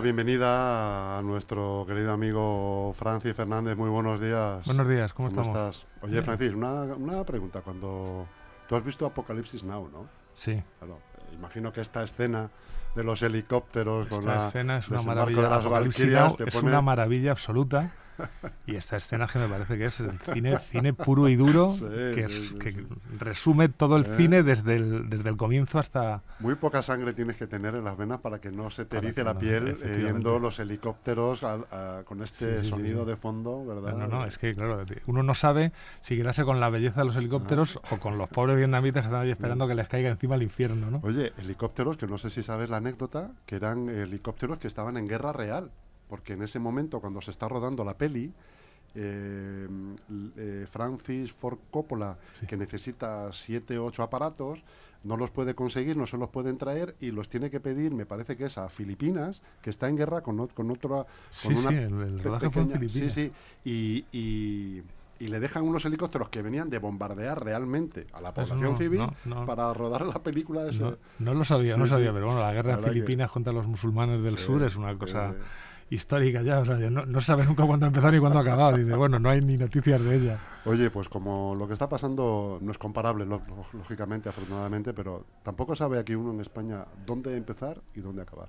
la bienvenida a nuestro querido amigo Francis Fernández. Muy buenos días. Buenos días, ¿cómo, estamos? estás? Oye, Francis, una, una, pregunta. Cuando tú has visto Apocalipsis Now, ¿no? Sí. Claro, imagino que esta escena de los helicópteros esta con la escena es una maravilla. De las Valkyrias, es una maravilla absoluta. Y esta escena que me parece que es cine, cine puro y duro, que, resume todo el ¿Eh? cine desde el, desde el comienzo hasta... Muy poca sangre tienes que tener en las venas para que no se te erice la piel eh, viendo los helicópteros con este sonido de fondo, ¿verdad? No, no, es que claro, uno no sabe si quedarse con la belleza de los helicópteros o con los pobres vietnamitas que están ahí esperando que les caiga encima el infierno, ¿no? Oye, helicópteros, que no sé si sabes la anécdota, que eran helicópteros que estaban en guerra real porque en ese momento, cuando se está rodando la peli, eh, eh, Francis Ford Coppola, que necesita siete o ocho aparatos, no los puede conseguir, no se los pueden traer y los tiene que pedir, me parece que es a Filipinas, que está en guerra con, con otra... Con sí, sí, el, rodaje fue en Filipinas. Sí, sí, y, y, le dejan unos helicópteros que venían de bombardear realmente a la población civil para rodar la película de ese... No, lo sabía, no sabía, pero bueno, la guerra en Filipinas contra los musulmanes del sur es una cosa histórica ya, o sea, no, no sabe nunca cuándo ha empezado ni cuándo ha acabado. Dice, bueno, no hay ni noticias de ella. Oye, pues como lo que está pasando no es comparable, lógicamente, afortunadamente, pero tampoco sabe aquí uno en España dónde empezar y dónde acabar.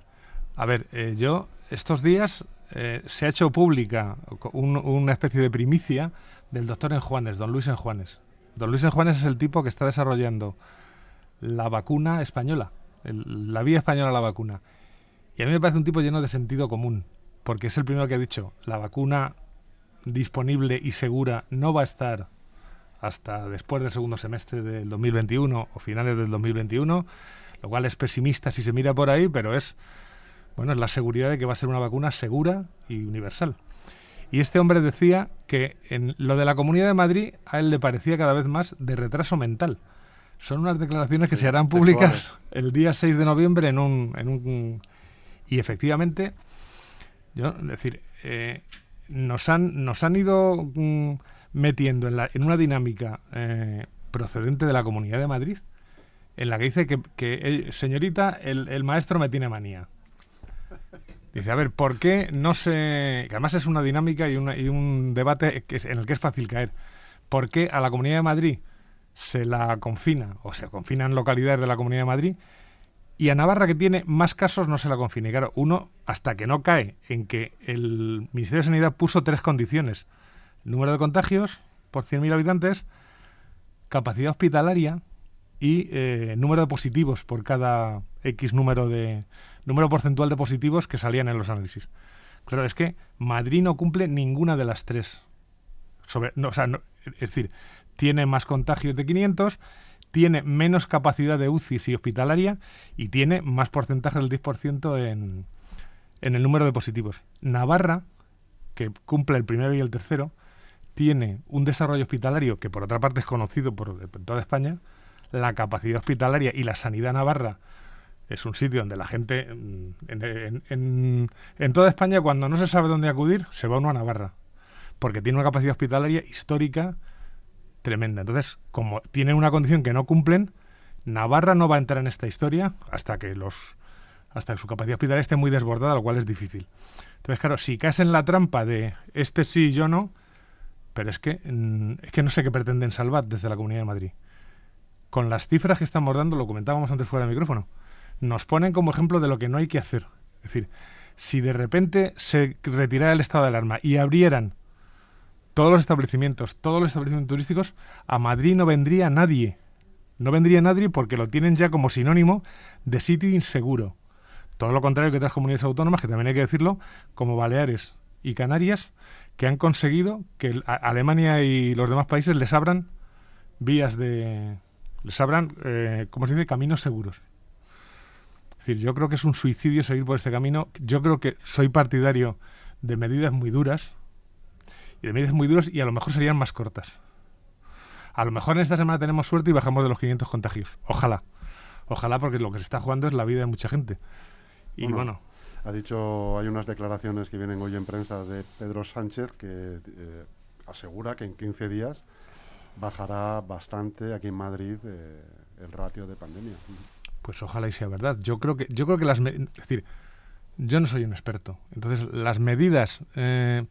A ver, eh, yo estos días eh, se ha hecho pública una especie de primicia del doctor Enjuanes, don Luis Enjuanes. Don Luis Enjuanes es el tipo que está desarrollando la vacuna española, la vía española a la vacuna. Y a mí me parece un tipo lleno de sentido común porque es el primero que ha dicho, la vacuna disponible y segura no va a estar hasta después del segundo semestre del 2021 o finales del 2021, lo cual es pesimista si se mira por ahí, pero es bueno, es la seguridad de que va a ser una vacuna segura y universal. Y este hombre decía que en lo de la Comunidad de Madrid a él le parecía cada vez más de retraso mental. Son unas declaraciones que se harán públicas el día 6 de noviembre en un, en un y efectivamente yo, es decir, eh, nos, han, nos han ido mm, metiendo en, la, en, una dinámica eh, procedente de la Comunidad de Madrid, en la que dice que, que señorita, el, maestro me tiene manía. Dice, a ver, ¿por qué no se...? Que además es una dinámica y, una, y un debate en el que es fácil caer. ¿Por qué a la Comunidad de Madrid se la confina, o se confinan localidades de la Comunidad de Madrid, y a Navarra, que tiene más casos, no se la confine. Claro, uno, hasta que no cae en que el Ministerio de Sanidad puso tres condiciones. Número de contagios por 100.000 habitantes, capacidad hospitalaria y eh, número de positivos por cada X número de número porcentual de positivos que salían en los análisis. Claro, es que Madrid no cumple ninguna de las tres. Sobre, no, o sea, es decir, tiene más contagios de 500, tiene menos capacidad de UCI y hospitalaria y tiene más porcentaje del 10% en, en el número de positivos. Navarra, que cumple el primero y el tercero, tiene un desarrollo hospitalario que por otra parte es conocido por, toda España. La capacidad hospitalaria y la sanidad navarra es un sitio donde la gente mm, en, en, toda España cuando no se sabe dónde acudir se va uno a Navarra porque tiene una capacidad hospitalaria histórica tremenda. Entonces, como tienen una condición que no cumplen, Navarra no va a entrar en esta historia hasta que los hasta que su capacidad hospitalaria esté muy desbordada, lo cual es difícil. Entonces, claro, si caes en la trampa de este sí, yo no, pero es que, mm, es que no sé qué pretenden salvar desde la Comunidad de Madrid. Con las cifras que estamos dando, lo comentábamos antes fuera del micrófono, nos ponen como ejemplo de lo que no hay que hacer. Es decir, si de repente se retirara el estado de alarma y abrieran todos los establecimientos, todos los establecimientos turísticos, a Madrid no vendría nadie. No vendría nadie porque lo tienen ya como sinónimo de sitio inseguro. Todo lo contrario que otras comunidades autónomas, que también hay que decirlo, como Baleares y Canarias, que han conseguido que Alemania y los demás países les abran vías de... les abran, eh, ¿cómo se dice?, caminos seguros. Es decir, yo creo que es un suicidio seguir por este camino. Yo creo que soy partidario de medidas muy duras, y de medidas muy duras y a lo mejor serían más cortas. A lo mejor en esta semana tenemos suerte y bajamos de los 500 contagios. Ojalá. Ojalá porque lo que se está jugando es la vida de mucha gente. Y bueno. ha dicho, hay unas declaraciones que vienen hoy en prensa de Pedro Sánchez que eh, asegura que en 15 días bajará bastante aquí en Madrid eh, el ratio de pandemia. Pues ojalá y sea verdad. Yo creo que, yo creo que las, es decir, yo no soy un experto. Entonces, las medidas eh,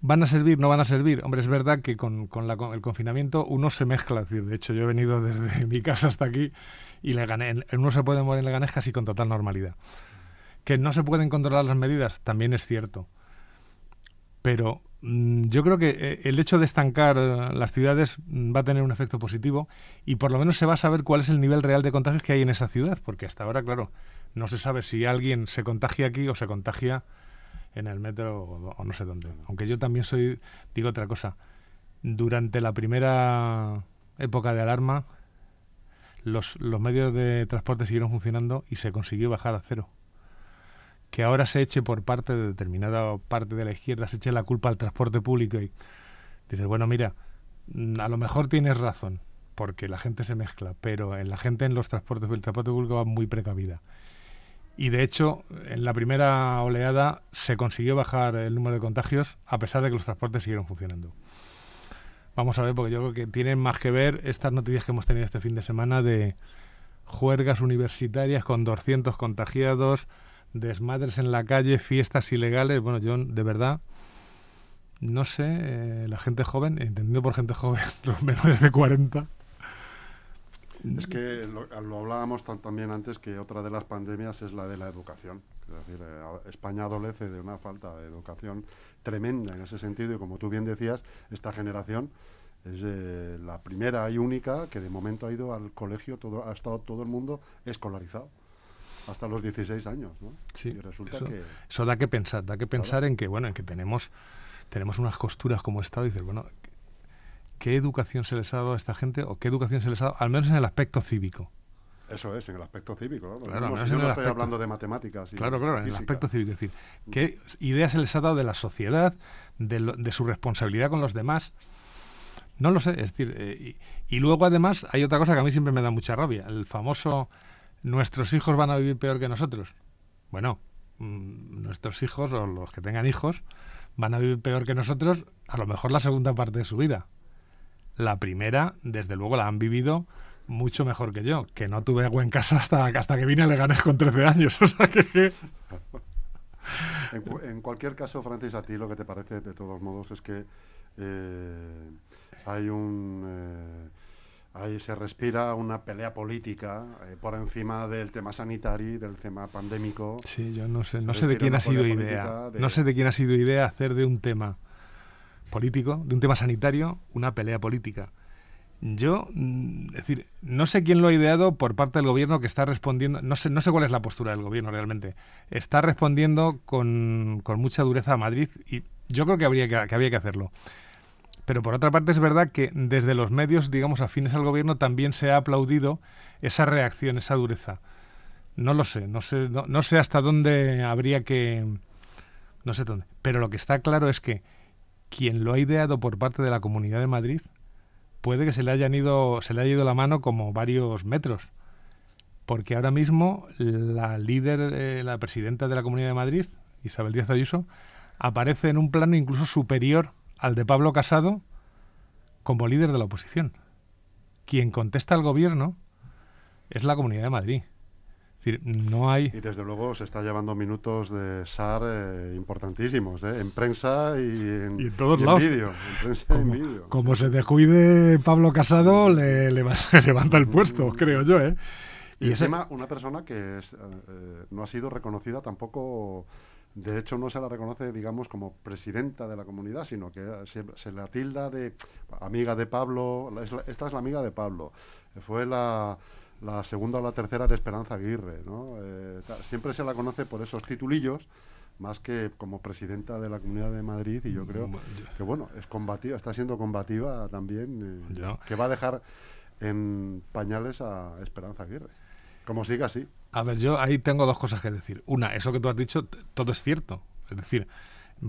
van a servir, no van a servir. Hombre, es verdad que con, el confinamiento uno se mezcla. de hecho, yo he venido desde mi casa hasta aquí y le. Uno se puede mover en Leganés casi con total normalidad. Que no se pueden controlar las medidas, también es cierto. Pero mm, yo creo que eh, el hecho de estancar eh, las ciudades mm, va a tener un efecto positivo y por lo menos se va a saber cuál es el nivel real de contagios que hay en esa ciudad, porque hasta ahora, claro, no se sabe si alguien se contagia aquí o se contagia en el metro o, no sé dónde. Aunque yo también soy, digo otra cosa, durante la primera época de alarma, los, los medios de transporte siguieron funcionando y se consiguió bajar a cero. Que ahora se eche por parte de determinada parte de la izquierda, se eche la culpa al transporte público y dices, bueno, mira, a lo mejor tienes razón, porque la gente se mezcla, pero en la gente en los transportes, el transporte público va muy precavida. Y de hecho, en la primera oleada se consiguió bajar el número de contagios a pesar de que los transportes siguieron funcionando. Vamos a ver, porque yo creo que tienen más que ver estas noticias que hemos tenido este fin de semana de juergas universitarias con 200 contagiados, desmadres en la calle, fiestas ilegales. Bueno, yo de verdad no sé, eh, la gente joven, entendido por gente joven, los menores de 40, es que lo, hablábamos también antes que otra de las pandemias es la de la educación. Es decir, eh, España adolece de una falta de educación tremenda en ese sentido y como tú bien decías, esta generación es eh, la primera y única que de momento ha ido al colegio, todo, ha estado todo el mundo escolarizado hasta los 16 años, ¿no? Sí, resulta eso, que... Eso da que pensar, da que pensar en que, bueno, en que tenemos, tenemos unas costuras como Estado y dices, bueno, qué educación se les ha dado a esta gente o qué educación se les ha dado, al menos en el aspecto cívico. Eso es, en el aspecto cívico. Claro, no, estoy hablando de matemáticas. claro, claro, en el aspecto cívico. Es decir, qué ideas se les ha dado de la sociedad, de, su responsabilidad con los demás. No lo sé, es decir, eh, y, luego además hay otra cosa que a mí siempre me da mucha rabia, el famoso nuestros hijos van a vivir peor que nosotros. Bueno, mm, nuestros hijos o los que tengan hijos van a vivir peor que nosotros a lo mejor la segunda parte de su vida. La primera, desde luego, la han vivido mucho mejor que yo, que no tuve agua en casa hasta, hasta que vine a Leganés con 13 años. en, cualquier caso, Francis, a ti lo que te parece, de todos modos, es que eh, hay un... Eh, ahí se respira una pelea política eh, por encima del tema sanitario, del tema pandémico. Sí, yo no sé, no sé de quién ha sido idea. No sé de quién ha sido idea hacer de un tema político, de un tema sanitario, una pelea política. Yo, mm, es decir, no sé quién lo ha ideado por parte del gobierno que está respondiendo, no sé, no sé cuál es la postura del gobierno realmente, está respondiendo con, con mucha dureza a Madrid y yo creo que, habría que, había que hacerlo. Pero por otra parte es verdad que desde los medios, digamos, afines al gobierno también se ha aplaudido esa reacción, esa dureza. No lo sé, no sé, no, no sé hasta dónde habría que... No sé dónde. Pero lo que está claro es que quien lo ha ideado por parte de la Comunidad de Madrid puede que se le hayan ido, se le haya ido la mano como varios metros. Porque ahora mismo la líder, la presidenta de la Comunidad de Madrid, Isabel Díaz Ayuso, aparece en un plano incluso superior al de Pablo Casado como líder de la oposición. Quien contesta al gobierno es la Comunidad de Madrid decir, no hay... Y desde luego se está llevando minutos de SAR eh, importantísimos, ¿eh? en prensa y en, y todos lados. vídeo. como, se descuide Pablo Casado, le, levanta el puesto, creo yo. ¿eh? Y, encima una persona que eh, no ha sido reconocida tampoco... De hecho, no se la reconoce, digamos, como presidenta de la comunidad, sino que se, se la tilda de amiga de Pablo. esta es la amiga de Pablo. Fue la, la segunda o la tercera de Esperanza Aguirre, ¿no? Eh, siempre se la conoce por esos titulillos, más que como presidenta de la Comunidad de Madrid, y yo creo que, bueno, es combativa, está siendo combativa también, eh, que va a dejar en pañales a Esperanza Aguirre. Como siga así. A ver, yo ahí tengo dos cosas que decir. Una, eso que tú has dicho, todo es cierto. Es decir,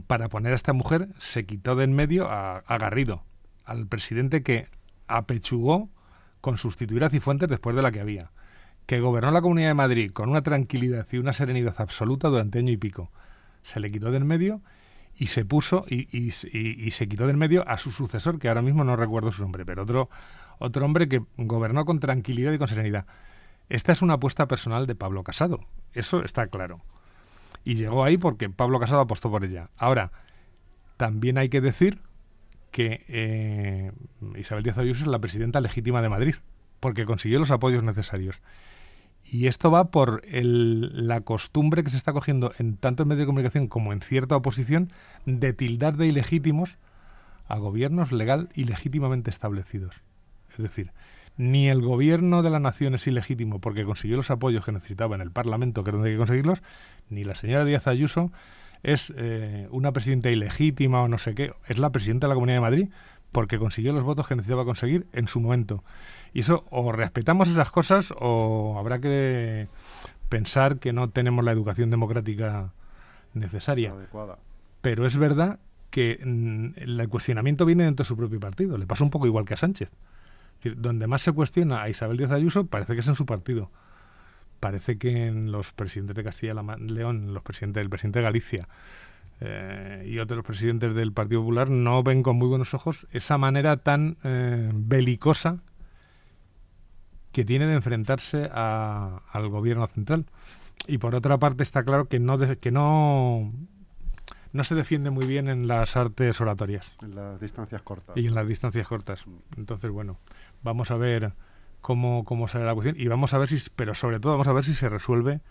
para poner a esta mujer se quitó de en medio a, a Garrido, al presidente que apechugó con sustituir a Cifuentes después de la que había, que gobernó la Comunidad de Madrid con una tranquilidad y una serenidad absoluta durante año y pico. Se le quitó del medio y se puso y, se quitó del medio a su sucesor, que ahora mismo no recuerdo su nombre, pero otro, otro hombre que gobernó con tranquilidad y con serenidad. Esta es una apuesta personal de Pablo Casado, eso está claro. Y llegó ahí porque Pablo Casado apostó por ella. Ahora, también hay que decir que eh, Isabel Díaz Ayuso es la presidenta legítima de Madrid, porque consiguió los apoyos necesarios. Y esto va por el, la costumbre que se está cogiendo en tanto en medios de comunicación como en cierta oposición de tildar de ilegítimos a gobiernos legal y legítimamente establecidos. Es decir, ni el gobierno de la nación es ilegítimo porque consiguió los apoyos que necesitaba en el Parlamento, que es donde hay que conseguirlos, ni la señora Díaz Ayuso es eh, una presidenta ilegítima o no sé qué, es la presidenta de la Comunidad de Madrid porque consiguió los votos que necesitaba conseguir en su momento. Y eso, o respetamos esas cosas o habrá que pensar que no tenemos la educación democrática necesaria. Adecuada. Pero es verdad que mm, el cuestionamiento viene dentro de su propio partido. Le pasa un poco igual que a Sánchez. Es decir, donde más se cuestiona a Isabel Díaz Ayuso parece que es en su partido. Parece que en los presidentes de Castilla y León, los presidentes, el presidente de Galicia eh, y otros presidentes del Partido Popular no ven con muy buenos ojos esa manera tan eh, belicosa que tiene de enfrentarse a- al gobierno central. Y por otra parte está claro que no, de- que no, no se defiende muy bien en las artes oratorias En las distancias cortas. y en las distancias cortas. Entonces, bueno, vamos a ver cómo, cómo sale la cuestión y vamos a ver si, pero sobre todo vamos a ver si se resuelve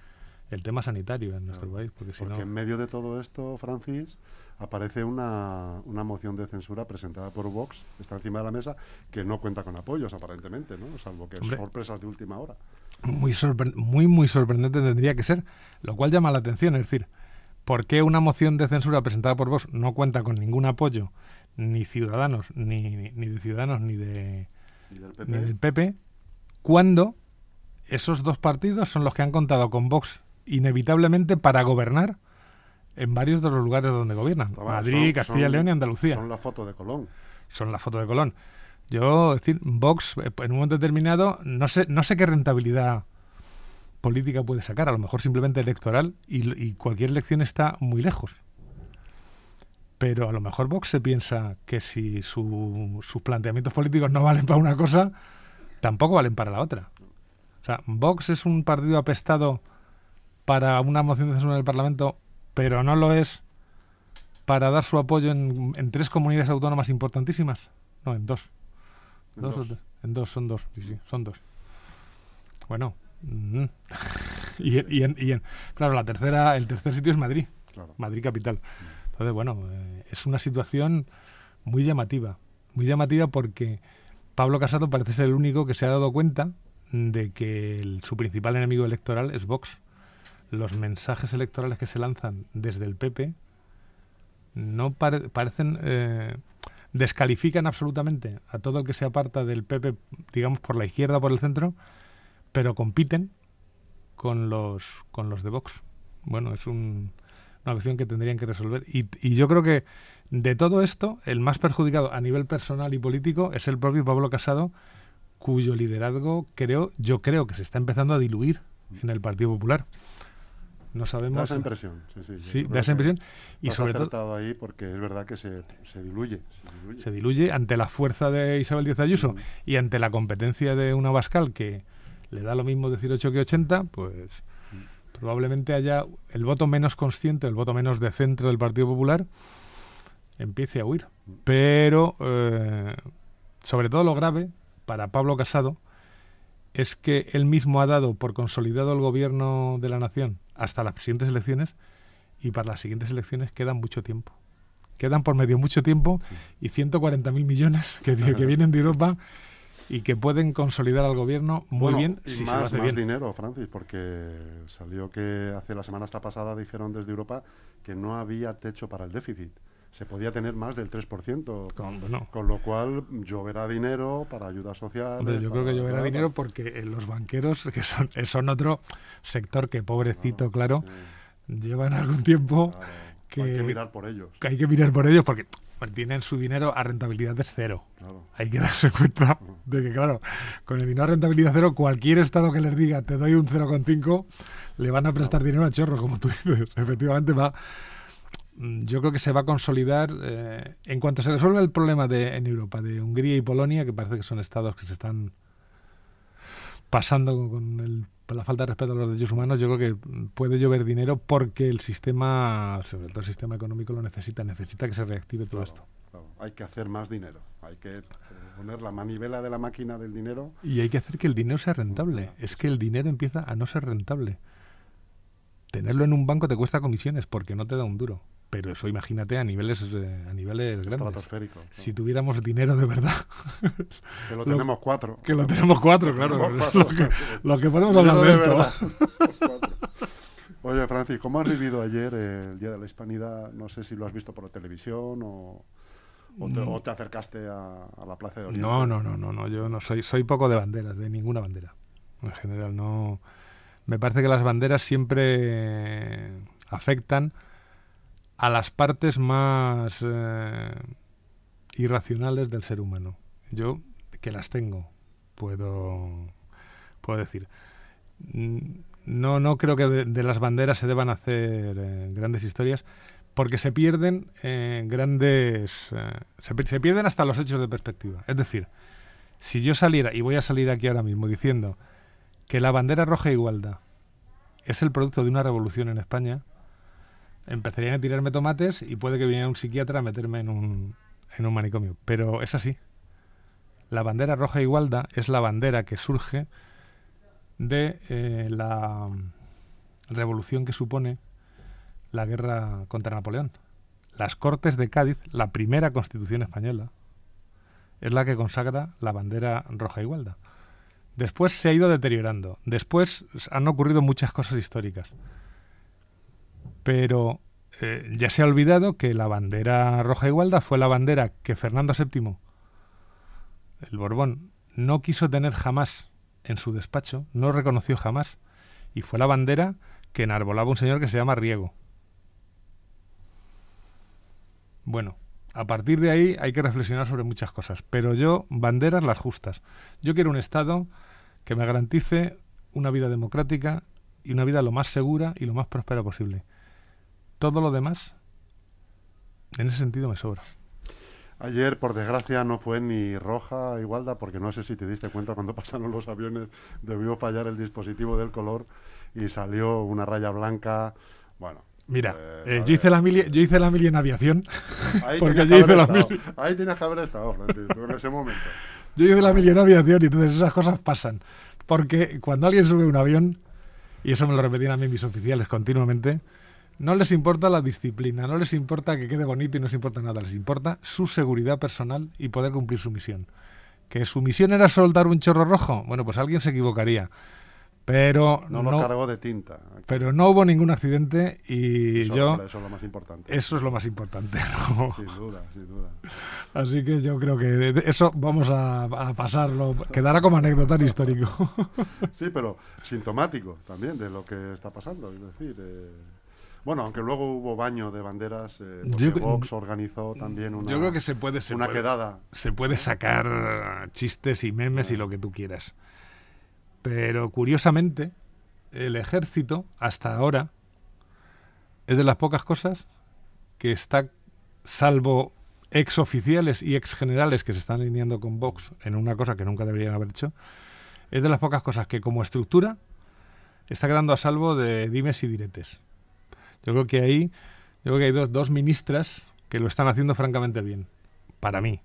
el tema sanitario en nuestro país, porque si Porque no... en medio de todo esto, Francis, aparece una, una moción de censura presentada por Vox, está encima de la mesa, que no cuenta con apoyos, aparentemente, ¿no? Salvo que Hombre. sorpresas de última hora. muy, muy, muy sorprendente tendría que ser, lo cual llama la atención, es decir, ¿por qué una moción de censura presentada por vos no cuenta con ningún apoyo, ni ciudadanos, ni, ni, ni de ciudadanos, ni de, del PP, ni del PP, cuando esos dos partidos son los que han contado con Vox inevitablemente para gobernar en varios de los lugares donde gobiernan, Toma, Madrid, son- Castilla y León y Andalucía Son la foto de Colón. son la foto de Colón. Yo, es decir, Vox, eh, en un momento determinado, no sé, no sé qué rentabilidad política puede sacar, a lo mejor simplemente electoral, y, y cualquier elección está muy lejos. Pero a lo mejor Vox se piensa que si su- sus planteamientos políticos no valen para una cosa, tampoco valen para la otra. O sea, Vox es un partido apestado para una moción de censura en el Parlamento, pero no lo es para dar su apoyo en, en tres comunidades autónomas importantísimas. No, en dos. En Dos o dos. tres. En dos, son dos. Sí, sí, son dos. Bueno. mm. y, en- y en- y en- claro, la tercera, el tercer sitio es Madrid, Claro. Madrid capital. Entonces, bueno, eh, es una situación muy llamativa. Muy llamativa porque Pablo Casado parece ser el único que se ha dado cuenta de que su principal enemigo electoral es Vox. Los mensajes electorales que se lanzan desde el PP no pare- parecen eh, descalifican absolutamente a todo el que se aparta del PP, digamos por la izquierda o por el centro, pero compiten con los con los de Vox. Bueno, es un- una cuestión que tendrían que resolver. Y, y yo creo que de todo esto, el más perjudicado a nivel personal y político es el propio Pablo Casado, cuyo liderazgo creo, yo creo que se está empezando a diluir en el Partido Popular. No Da sabemos. esa impresión. Sí, da esa impresión. Y sobre todo ahí porque es verdad que se, se diluye. Se diluye. se diluye ante la fuerza de Isabel Díaz Ayuso Mm. y ante la competencia de una Bascal que le da lo mismo decir 8 que 80, pues probablemente haya el voto menos consciente, el voto menos de centro del Partido Popular empiece a huir. Pero eh, sobre todo lo grave para Pablo Casado es que él mismo ha dado por consolidado el gobierno de la nación hasta las siguientes elecciones y para las siguientes elecciones quedan mucho tiempo. Quedan por medio mucho tiempo y 140.000 millones que, que vienen de Europa y que pueden consolidar al gobierno muy Bueno, bien y más, se lo hace más bien. dinero, Francis, porque salió que hace la semana esta pasada dijeron desde Europa que no había techo para el déficit. Se podía tener más del 3%. Con- bueno, Con lo cual lloverá dinero para ayuda social. hombre, yo creo que lloverá dinero porque eh, los banqueros, que son, eh, son otro sector que pobrecito, claro, llevan algún tiempo que... Hay que que- mirar por ellos. que hay que mirar por ellos porque bueno, tienen su dinero a rentabilidad de cero. Claro. Hay que darse cuenta de que, claro, con el dinero a rentabilidad cero, cualquier estado que les diga te doy un 0,5, le van a prestar dinero a chorro, como tú dices. Efectivamente, va. mm, Yo creo que se va a consolidar eh, en cuanto se resuelva el problema de, en Europa de Hungría y Polonia, que parece que son estados que se están pasando con el la falta de respeto a los derechos humanos, yo creo que puede llover dinero porque el sistema, sobre todo el sistema económico, lo necesita, necesita que se reactive todo esto. Hay que hacer más dinero, hay que eh, poner la manivela de la máquina del dinero. Y hay que hacer que el dinero sea rentable. Es que el dinero empieza a no ser rentable. Tenerlo en un banco te cuesta comisiones porque no te da un duro. Pero eso imagínate a niveles eh, a niveles grandes. Si tuviéramos dinero de verdad. que lo tenemos cuatro. Que lo tenemos cuatro, claro. Lo, que, podemos hablar de, esto. Oye, Francis, ¿cómo has vivido ayer el Día de la Hispanidad? No sé si lo has visto por la televisión o, o, te, acercaste a, la Plaza de Oriente. No, no, no, no, no. Yo no soy, soy poco de banderas, de ninguna bandera. En general, no. Me parece que las banderas siempre afectan a las partes más eh, irracionales del ser humano. Yo, que las tengo, puedo, puedo decir. No, no creo que de, las banderas se deban hacer eh, grandes historias, porque se pierden eh, grandes... Se, pierden hasta los hechos de perspectiva. Es decir, si yo saliera, y voy a salir aquí ahora mismo diciendo que la bandera roja igualdad es el producto de una revolución en España, empezarían a tirarme tomates y puede que viniera un psiquiatra a meterme en un, en un manicomio. Pero es así. La bandera roja igualda es la bandera que surge de eh, la revolución que supone la guerra contra Napoleón. Las Cortes de Cádiz, la primera constitución española, es la que consagra la bandera roja igualda. Después se ha ido deteriorando. Después han ocurrido muchas cosas históricas pero eh, ya se ha olvidado que la bandera roja igualda fue la bandera que Fernando VII, el Borbón, no quiso tener jamás en su despacho, no reconoció jamás, y fue la bandera que enarbolaba un señor que se llama Riego. Bueno, a partir de ahí hay que reflexionar sobre muchas cosas, pero yo, banderas las justas. Yo quiero un Estado que me garantice una vida democrática y una vida lo más segura y lo más próspera posible. Todo lo demás, en ese sentido, me sobra. Ayer, por desgracia, no fue ni roja igualda, porque no sé si te diste cuenta cuando pasaron los aviones, debió fallar el dispositivo del color y salió una raya blanca. Bueno. Mira, pues, eh, yo, hice la mili, yo hice la mili en aviación. Ahí porque yo hice la mili. Ahí tienes que haber estado, en ese momento. Yo hice la mili en aviación y entonces esas cosas pasan. Porque cuando alguien sube un avión, y eso me lo repetían a mí mis oficiales continuamente, no les importa la disciplina, no les importa que quede bonito y no les importa nada, les importa su seguridad personal y poder cumplir su misión. ¿Que su misión era soltar un chorro rojo? Bueno, pues alguien se equivocaría. Pero no, lo cargó de tinta. Pero no hubo ningún accidente y yo... Eso es lo más importante. Eso es lo más importante. Sin duda, sin duda. Así que yo creo que eso vamos a, pasarlo. Quedará como anécdota histórico. Sí, pero sintomático también de lo que está pasando. Es decir... Eh, bueno, aunque luego hubo baño de banderas, eh, Vox organizó también una, yo creo que se puede, una quedada. Se puede sacar chistes y memes y lo que tú quieras. Pero curiosamente, el ejército, hasta ahora, es de las pocas cosas que está, salvo ex oficiales y ex generales que se están alineando con Vox en una cosa que nunca deberían haber hecho, es de las pocas cosas que como estructura está quedando a salvo de dimes y diretes. Yo creo que ahí, yo creo que hay dos, dos ministras que lo están haciendo francamente bien, para mí.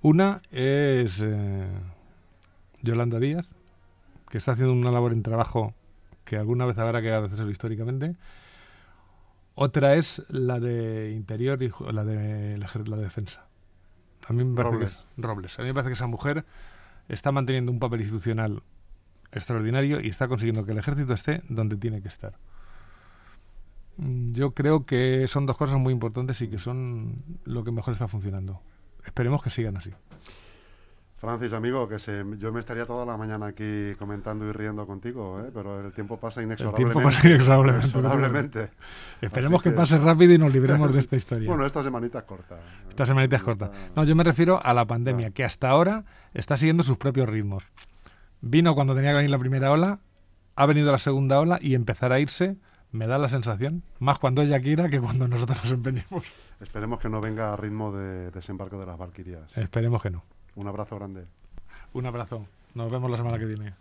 Una es eh, Yolanda Díaz, que está haciendo una labor en trabajo que alguna vez habrá que hacerlo históricamente. Otra es la de Interior y la de la, defensa. A mí me parece Robles. que Robles. A mí me parece que esa mujer está manteniendo un papel institucional extraordinario y está consiguiendo que el ejército esté donde tiene que estar. Yo creo que son dos cosas muy importantes y que son lo que mejor está funcionando. Esperemos que sigan así. Francis, amigo, que se, yo me estaría toda la mañana aquí comentando y riendo contigo, ¿eh? pero el tiempo pasa inexorablemente. El tiempo pasa inexorablemente. Esperemos que, pase rápido y nos libremos de esta historia. bueno, esta semanita es corta. Esta semanita es corta. No, yo me refiero a la pandemia, ah. que hasta ahora está siguiendo sus propios ritmos. Vino cuando tenía que venir la primera ola, ha venido la segunda ola y empezará a irse me da la sensación, más cuando ella quiera que cuando nosotros nos empeñemos. Esperemos que no venga a ritmo de desembarco de las Valquirias. Esperemos que no. Un abrazo grande. Un abrazo. Nos vemos la semana que viene.